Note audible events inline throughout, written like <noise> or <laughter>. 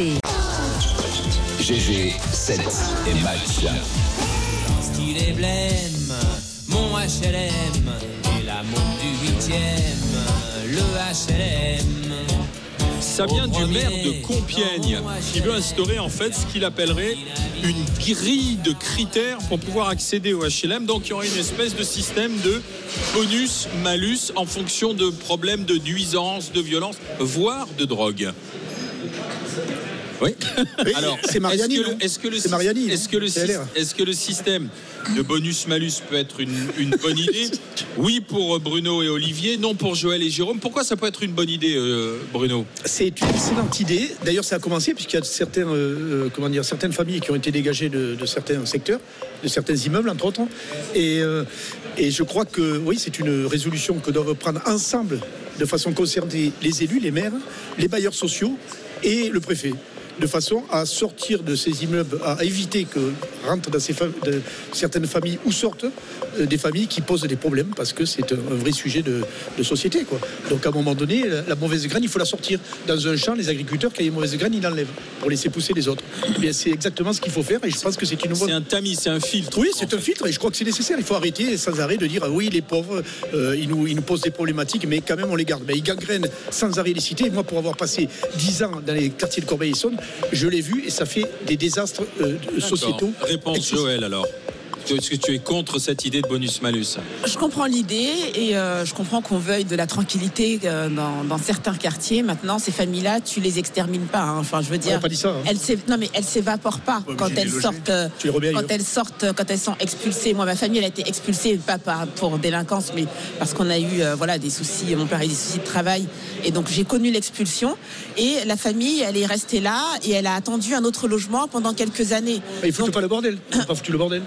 RMC. GG, 7 et match. Style et blême, mon HLM, et la montre du 8ème, le HLM. Ça vient du maire de Compiègne qui veut instaurer en fait ce qu'il appellerait une grille de critères pour pouvoir accéder au HLM. Donc il y aurait une espèce de système de bonus, malus en fonction de problèmes de nuisance, de violence, voire de drogue. Oui. Alors, c'est Mariani, Est-ce que, le- est-ce que le est-ce que est-ce que système de bonus-malus peut être une, une bonne <laughs> idée? Oui pour euh, Bruno et Olivier, non pour Joël et Jérôme. Pourquoi ça peut être une bonne idée, euh, Bruno? C'est une excellente idée. D'ailleurs, ça a commencé puisqu'il y a certains, euh, euh, comment dire, certaines familles qui ont été dégagées de, de certains secteurs, de certains immeubles, entre autres. Et, euh, et je crois que oui, c'est une résolution que doivent prendre ensemble, de façon concernée, les élus, les maires, les bailleurs sociaux et le préfet. De façon à sortir de ces immeubles, à éviter que rentrent dans ces fam- de certaines familles ou sortent euh, des familles qui posent des problèmes parce que c'est un, un vrai sujet de, de société. Quoi. Donc à un moment donné, la, la mauvaise graine, il faut la sortir. Dans un champ, les agriculteurs, quand il y a une mauvaise graine, ils l'enlèvent pour laisser pousser les autres. Eh c'est exactement ce qu'il faut faire et je pense que c'est une bonne. C'est un tamis, c'est un filtre. Oui, c'est un filtre et je crois que c'est nécessaire. Il faut arrêter sans arrêt de dire ah oui, les pauvres, euh, ils, nous, ils nous posent des problématiques, mais quand même on les garde. Mais ils gangrènent sans arrêt les cités. Moi, pour avoir passé 10 ans dans les quartiers de Corbeil-Essonne, je l'ai vu et ça fait des désastres euh, sociétaux. Réponse. Joël alors. Est-ce que tu es contre cette idée de bonus-malus? Je comprends l'idée et euh, je comprends qu'on veuille de la tranquillité euh, dans, dans certains quartiers. Maintenant, ces familles-là, tu les extermines pas. hein. Enfin, je veux On dire, n'a pas dit ça. hein. elles non mais elles s'évaporent pas Ouais, quand j'ai elles sortent. euh, quand elles sortent, euh, quand elles sont expulsées. Moi, ma famille, elle a été expulsée pas par- pour délinquance, mais parce qu'on a eu euh, voilà des soucis. Mon père a eu des soucis de travail et donc j'ai connu l'expulsion. Et la famille, elle est restée là et elle a attendu un autre logement pendant quelques années. Mais il faut Donc, pas le bordel. <coughs> N'ont pas foutu le bordel.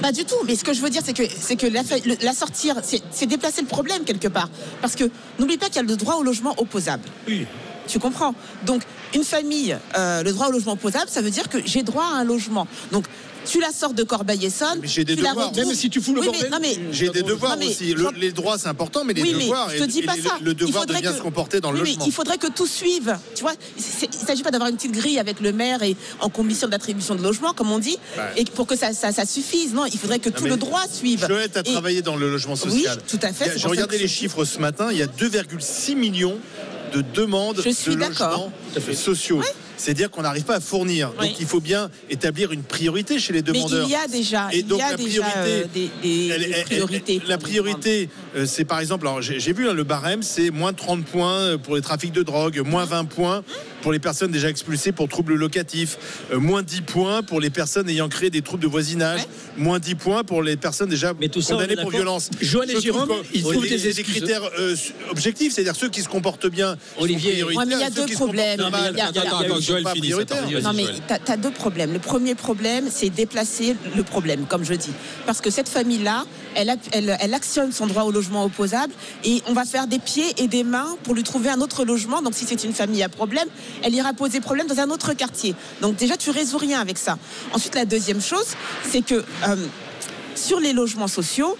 Pas du tout. Mais ce que je veux dire, c'est que, c'est que la, sortir, c'est c'est déplacer le problème quelque part. Parce que n'oublie pas qu'il y a le droit au logement opposable. Oui. Tu comprends? Donc, une famille, euh, le droit au logement opposable, ça veut dire que j'ai droit à un logement. Donc, tu la sors de Corbeil-Essonne. Mais j'ai des devoirs. retrouves- Même si tu fous le Oui, bordel, mais, J'ai des devoirs Non, mais aussi. Le- les droits, c'est important, mais les oui, mais devoirs. je te et- dis et pas les- ça. Le Il devoir de faudrait bien que- se comporter dans le Oui, mais logement. il faudrait que tout suive. Tu vois, il ne s'agit pas d'avoir une petite grille avec le maire et en commission d'attribution de logement, comme on dit, et pour que ça, ça, ça suffise. Non, il faudrait que tout le droit suive. Joël, tu as Et- travaillé dans le logement social. Oui, tout à fait, J'ai regardé les je- chiffres ce matin. Il y a 2,6 millions de demandes Je suis de logements sociaux. C'est-à-dire qu'on n'arrive pas à fournir. Oui. Donc il faut bien établir une priorité chez les Mais demandeurs. il y a déjà, Et il donc y a la déjà priorité, euh, des, des- Elle- des elle- elle- priorités. la priorité, c'est par exemple, alors j'ai j'ai vu hein, le barème, c'est moins 30 points euh, pour les trafics de drogue, moins 20 points pour les personnes déjà expulsées pour troubles locatifs, euh, moins 10 points pour les personnes ayant créé des troubles de voisinage, Ouais. moins 10 points pour les personnes déjà Mais tout ça, on condamnées pour violence. Joël et Jérôme, ils trouvent des, critères euh, objectifs, c'est-à-dire ceux qui se comportent bien. Olivier. prioritaires, Ouais, mais il y a deux problèmes. Non mais tu as, deux problèmes. Le premier problème, c'est déplacer le problème, comme je dis. Parce que cette famille-là, elle, elle actionne son droit au logement opposable et on va faire des pieds et des mains pour lui trouver un autre logement. Donc si c'est une famille à problème, elle ira poser problème dans un autre quartier. Donc déjà, tu résous rien avec ça. Ensuite, la deuxième chose, c'est que euh, sur les logements sociaux,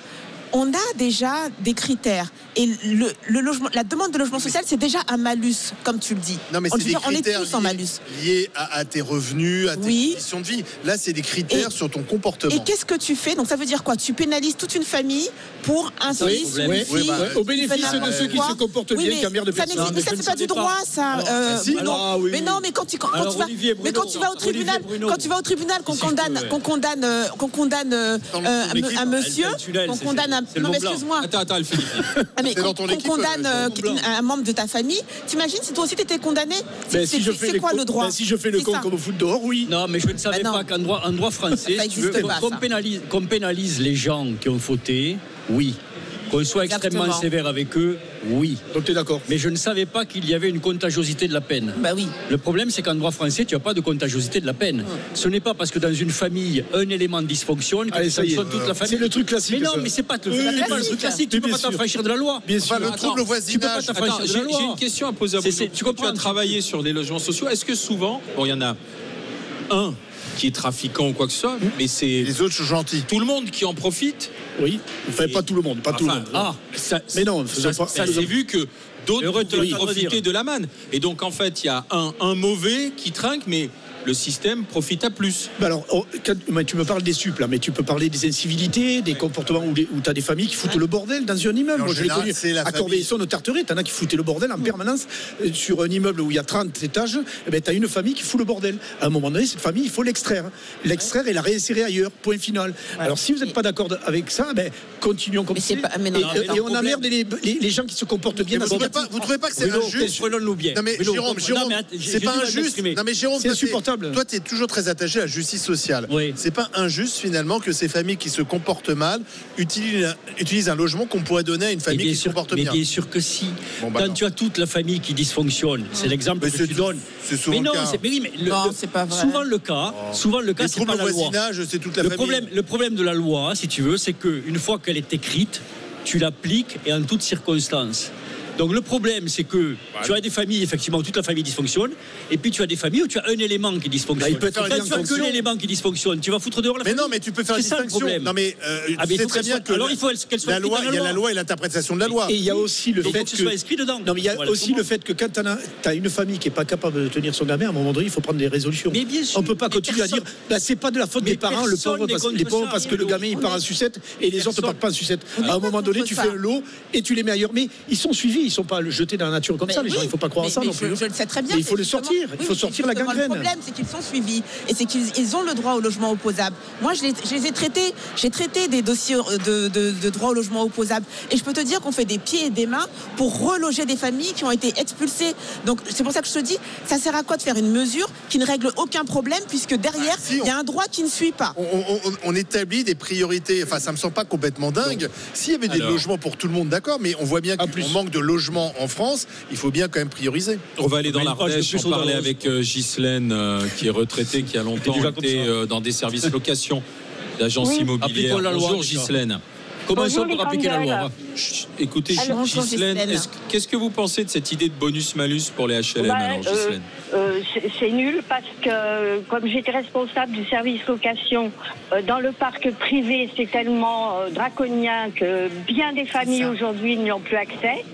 on a déjà des critères. Et le, le logement, la demande de logement social, c'est déjà un malus, comme tu le dis. Non, mais on, c'est des dit- on est critères tous en liés- malus. liés à, à tes revenus, à tes Oui. conditions de vie. Là, c'est des critères Et- sur ton comportement. Et qu'est-ce que tu fais? Donc ça veut dire quoi? Tu pénalises toute une famille pour un Oui, fils, oui, une oui, fille. bah, au bénéfice de ceux qui se comportent Oui, bien, qui ça personne. n'existe- Mais ça, c'est pas du droit, pas. ça. Alors, Euh, si, Bruno. alors, ah oui, mais non, mais quand tu, quand, quand Alors, tu vas, Olivier mais Bruno, quand tu vas au tribunal, quand tu vas au tribunal, qu'on condamne, qu'on condamne, euh, qu'on condamne euh, un, un monsieur, qu'on condamne un, non excuse-moi, Attends, attends, elle finit. <laughs> Ah, mais qu'on condamne euh, euh, un membre de ta famille, t'imagines si toi aussi t'étais condamné Ben, C'est si je c'est- quoi le droit? ben, si je fais le con ça. comme au foot dehors, oui. Non, mais je ne savais non. pas qu'en droit, en droit français, <laughs> qu'on pénalise, pénalise les gens qui ont fauté, oui. Qu'on soit extrêmement Exactement. sévère avec eux, Oui. Donc tu es d'accord Mais je ne savais pas qu'il y avait une contagiosité de la peine. Bah oui. Le problème, c'est qu'en droit français, tu n'as pas de contagiosité de la peine. Ce n'est pas parce que dans une famille, un élément dysfonctionne que Allez, ça y est. toute la famille. C'est le truc classique, Mais non, ça. mais c'est pas, le- Oui, c'est pas le truc classique. Tu Mais peux pas t'affranchir de la loi. Bien sûr. Enfin, le trouble voisinage. j'ai la loi. j'ai une question à poser à vous. Tu, tu comprends, as tu- travaillé sur des logements sociaux. Est-ce que souvent, bon, il y en a un qui est trafiquant ou quoi que ce soit, mais c'est Les autres sont gentils. tout le monde qui en profite. Oui. Enfin, pas tout le monde. Pas tout le monde. Ah, ça, Mais non, ça, pas- s'est vu que d'autres Heureux de la manne. Et donc, en fait, il y a un, un mauvais qui trinque, mais le système profite à plus. Bah alors, oh, quand- mais tu me parles des suples, mais tu peux parler des incivilités, des comportements où, tu as des familles qui foutent le bordel dans un immeuble. Moi, je l'ai connu à. Corbeil-Essonne, au Tarteret, t'en as qui foutaient le bordel en permanence euh, sur un immeuble où il y a 30 étages. Eh ben, t'as une famille qui fout le bordel. À un moment donné, cette famille, il faut l'extraire. L'extraire et la réinsérer ailleurs. Point final. Alors, si vous n'êtes pas d'accord avec ça, ben, continuons comme ça. pas- et, non, et- mais non, et on emmerde les, les- les gens qui se comportent bien dans vous ces trouvez pas, vous trouvez pas que c'est injuste? Non mais Jérôme, Jérôme, c'est pas injuste. Non mais Jérôme, C'est toi, Toi, tu es toujours très attaché à la justice sociale. Oui. C'est pas injuste finalement que ces familles qui se comportent mal utilisent, utilisent un logement qu'on pourrait donner à une Mais famille bien qui se sûr, comporte mais bien. bien sûr que si. Bon, bah Quand non. tu as toute la famille qui dysfonctionne, c'est l'exemple Mais que tu tout- donnes. c'est souvent mais non, le cas. c'est mais oui, mais le- Non, le- c'est pas vrai. Souvent le cas, souvent le cas, c'est pas au la loi. voisinage, c'est toute la Le famille. problème, le problème de la loi, si tu veux, c'est qu'une fois qu'elle est écrite, tu l'appliques et en toutes circonstances. Donc le problème, c'est que tu as des familles, effectivement, où toute la famille dysfonctionne, et puis tu as des familles où tu as un élément qui dysfonctionne. Bah, il peut Quand bien tu as que l'élément qui dysfonctionne, tu vas foutre dehors la Mais famille. non, mais tu peux faire une C'est ça, le distinction. Non mais euh, Ah, mais sais très bien soit- que alors il faut qu'elle soit la loi, il y a la loi et l'interprétation de la loi. Et il y a aussi le Il faut fait que ce que soit inscrit dedans. Non, mais il y a Voilà, aussi le fait que quand tu as, une famille qui n'est pas capable de tenir son gamin, à un moment donné, il faut prendre des résolutions. Mais bien sûr. On peut pas Mais continuer à dire bah, c'est pas de la faute Mais des parents, le pauvre, les pauvres parce que le gamin il part en sucette et les autres Personne- partent pas en sucette. Est À un pas moment donné, tu fais un lot et tu les mets ailleurs. Mais ils sont suivis, ils sont pas jetés dans la nature comme Mais ça, les oui, gens. Il faut pas croire à mais- ça mais non je, plus. je le sais très bien. Mais il faut c'est le justement- sortir, il faut sortir la gangrène. Le problème, c'est qu'ils sont suivis et c'est qu'ils ils ont le droit au logement opposable. Moi, je les, je les ai traités, j'ai traité des dossiers euh, de, de- de droit au logement opposable et je peux te dire qu'on fait des pieds et des mains pour reloger des familles qui ont été expulsées. Donc, c'est pour ça que je te dis, ça sert à quoi de faire une mesure qui ne règle aucun problème puisque derrière, Ah, si, il y a un droit qui ne suit pas. On, on- on- on établit des priorités. Enfin, ça me semble pas complètement dingue. S'il y avait des Alors. logements pour tout le monde, d'accord, mais on voit bien En qu'on manque de logements en France. Il faut bien quand même prioriser. On va aller dans l'Ardèche, au parler avec euh, Ghislaine, euh, qui est retraitée, qui a longtemps été euh, dans des services <laughs> location d'agence Oui. immobilière. Appliquons la loi, Bonjour. Ghislaine. Comment ça pour appliquer la loi Chut, Écoutez, Alors, qu'est-ce que vous pensez de cette idée de bonus-malus pour les HLM Bah, alors, euh, Euh, c'est- nul parce que comme j'étais responsable du service location euh, dans le parc privé, c'est tellement euh, draconien que bien des familles aujourd'hui n'y ont plus accès.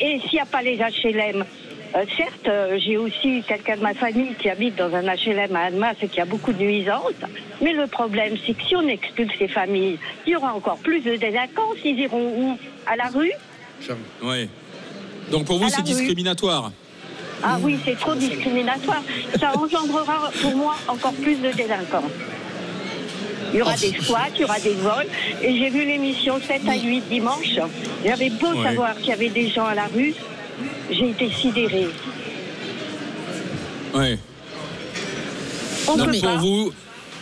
Et s'il n'y a pas les HLM, euh, certes, euh, j'ai aussi quelqu'un de ma famille qui habite dans un HLM à Annemasse et qui a beaucoup de nuisances. Mais le problème, c'est que si on expulse ces familles, il y aura encore plus de délinquance. Ils iront où? À la rue? Ouais. Donc pour vous, c'est discriminatoire Ah oui, c'est trop discriminatoire. Ça engendrera pour moi encore plus de délinquants. Il y aura des squats, il y aura des vols. Et j'ai vu l'émission 7 à 8 dimanche. J'avais beau Ouais. savoir qu'il y avait des gens à la rue, j'ai été sidérée. Ouais. On Donc peut pour pas. vous,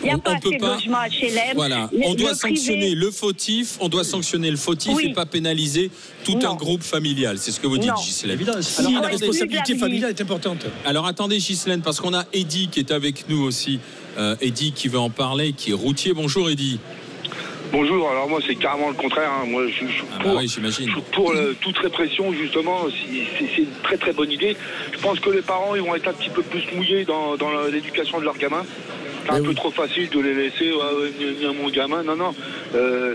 Il n'y a on, pas on assez peut de pas. logements HLM. Voilà, Le- on doit le privé- sanctionner le fautif, on doit sanctionner le fautif Oui. et pas pénaliser tout Non. un groupe familial. C'est ce que vous dites. Si Alors, la responsabilité familiale est importante. Alors attendez, Ghislaine, parce qu'on a Eddy qui est avec nous aussi. Euh, Eddy qui veut en parler, qui est routier. Bonjour Eddy. Bonjour, alors moi c'est carrément le contraire. hein. Moi je, je suis Ah bah pour, oui, j'imagine. je suis pour euh, toute répression justement. C'est c'est une très très bonne idée. Je pense que les parents ils vont être un petit peu plus mouillés dans, dans l'éducation de leurs gamins. C'est un peu trop facile de les laisser gna, mon gamin. Non non. Euh,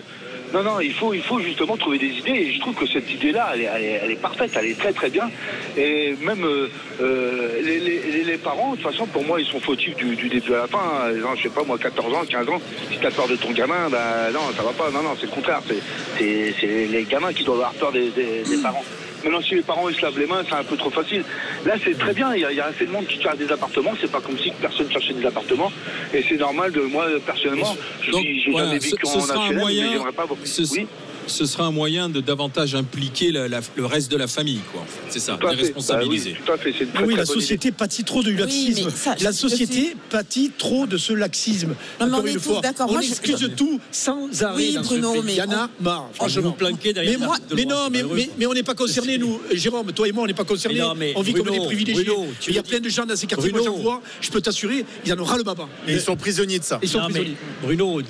non, non, il faut, il faut justement trouver des idées et je trouve que cette idée-là, elle est, elle, est, elle est parfaite, elle est très très bien. Et même euh, euh, les, les- les- les parents, de toute façon, pour moi, ils sont fautifs du, du début à la fin. hein. Je sais pas, moi, 14 ans, 15 ans, si t'as peur de ton gamin, bah non, ça va pas. Non, non, c'est le contraire. C'est- les gamins qui doivent avoir peur des, des- des <clears throat> parents. Maintenant, si les parents ils se lavent les mains, c'est un peu trop facile. Là, c'est très bien. Il y, a, il y a assez de monde qui cherche des appartements. C'est pas comme si personne cherchait des appartements. Et c'est normal de moi, personnellement, je j'ai voilà, jamais ce, vécu ce en sera un HLM, mais moyen. j'aimerais pas beaucoup. ce- Oui. Ce sera un moyen de davantage impliquer la- la- le reste de la famille, quoi. C'est ça, Tout les fait. responsabiliser. Bah oui, tout à fait. Une très, Oui, très la société pâtit trop de laxisme. mais ça, la je- société pâtit trop de ce laxisme. Non, mais Encore on est une tous fois, d'accord. on Moi, je- excuse je- tout sans arrêt. Oui, dans ce Bruno, pays. mais il y en a marre. Je vais Franchement. vous planquer derrière Mais, moi, mais non, mais, mais, mais on n'est pas concernés, nous. <laughs> Jérôme, toi et moi, on n'est pas concernés. Mais non, mais on vit comme des privilégiés. Il y a le plein de gens dans ces quartiers, moi j'en vois, je peux t'assurer, ils en ont ras le baba. Ils sont prisonniers de ça. Ils sont prisonniers. Bruno,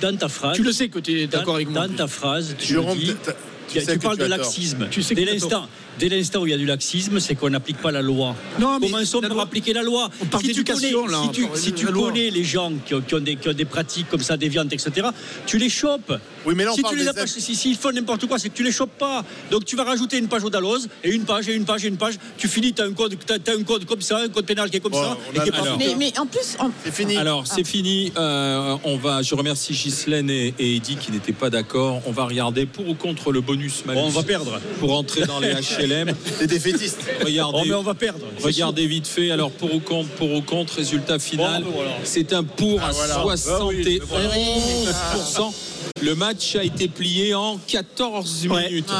dans ta phrase. Tu le sais que tu es d'accord avec moi. dans ta phrase, tu Jérôme, le dis, t'as- tu sais parles tu de laxisme. Tu sais dès l'instant, dès l'instant où il y a du laxisme, c'est qu'on n'applique pas la loi. Non, mais Commençons par loi- appliquer la loi. On parle si tu connais- là, Si tu, si connais les gens qui ont, qui ont des, qui ont des pratiques comme ça, déviantes, etc., tu les chopes. Oui, mais là, on si parle tu les des as pas, si, s'ils font n'importe quoi, c'est que tu les chopes pas. Donc tu vas rajouter une page au Dalloz et une page et une page et une page. Tu finis, tu as un code, t'as, t'as un code comme ça, un code pénal qui est comme Bon, ça. on et qui est pas alors-. Mais, mais en plus, en- C'est fini. Alors c'est fini. Euh, on va. Je remercie Ghislaine et, et Eddy qui n'étaient pas d'accord. On va regarder pour ou contre le bonus malus. Bon, on va perdre. pour entrer dans les HLM. C'est <laughs> défaitiste. Regardez. Oh, mais on va perdre. Regardez vite fait, alors pour ou contre, pour ou contre, résultat final. Bon, voilà. C'est un pour à voilà. 71%. Le match a été plié en 14 Ouais. minutes.